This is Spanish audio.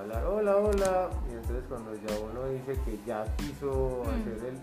hablar, hola, hola, y entonces cuando ya uno dice que ya quiso mm. hacer el,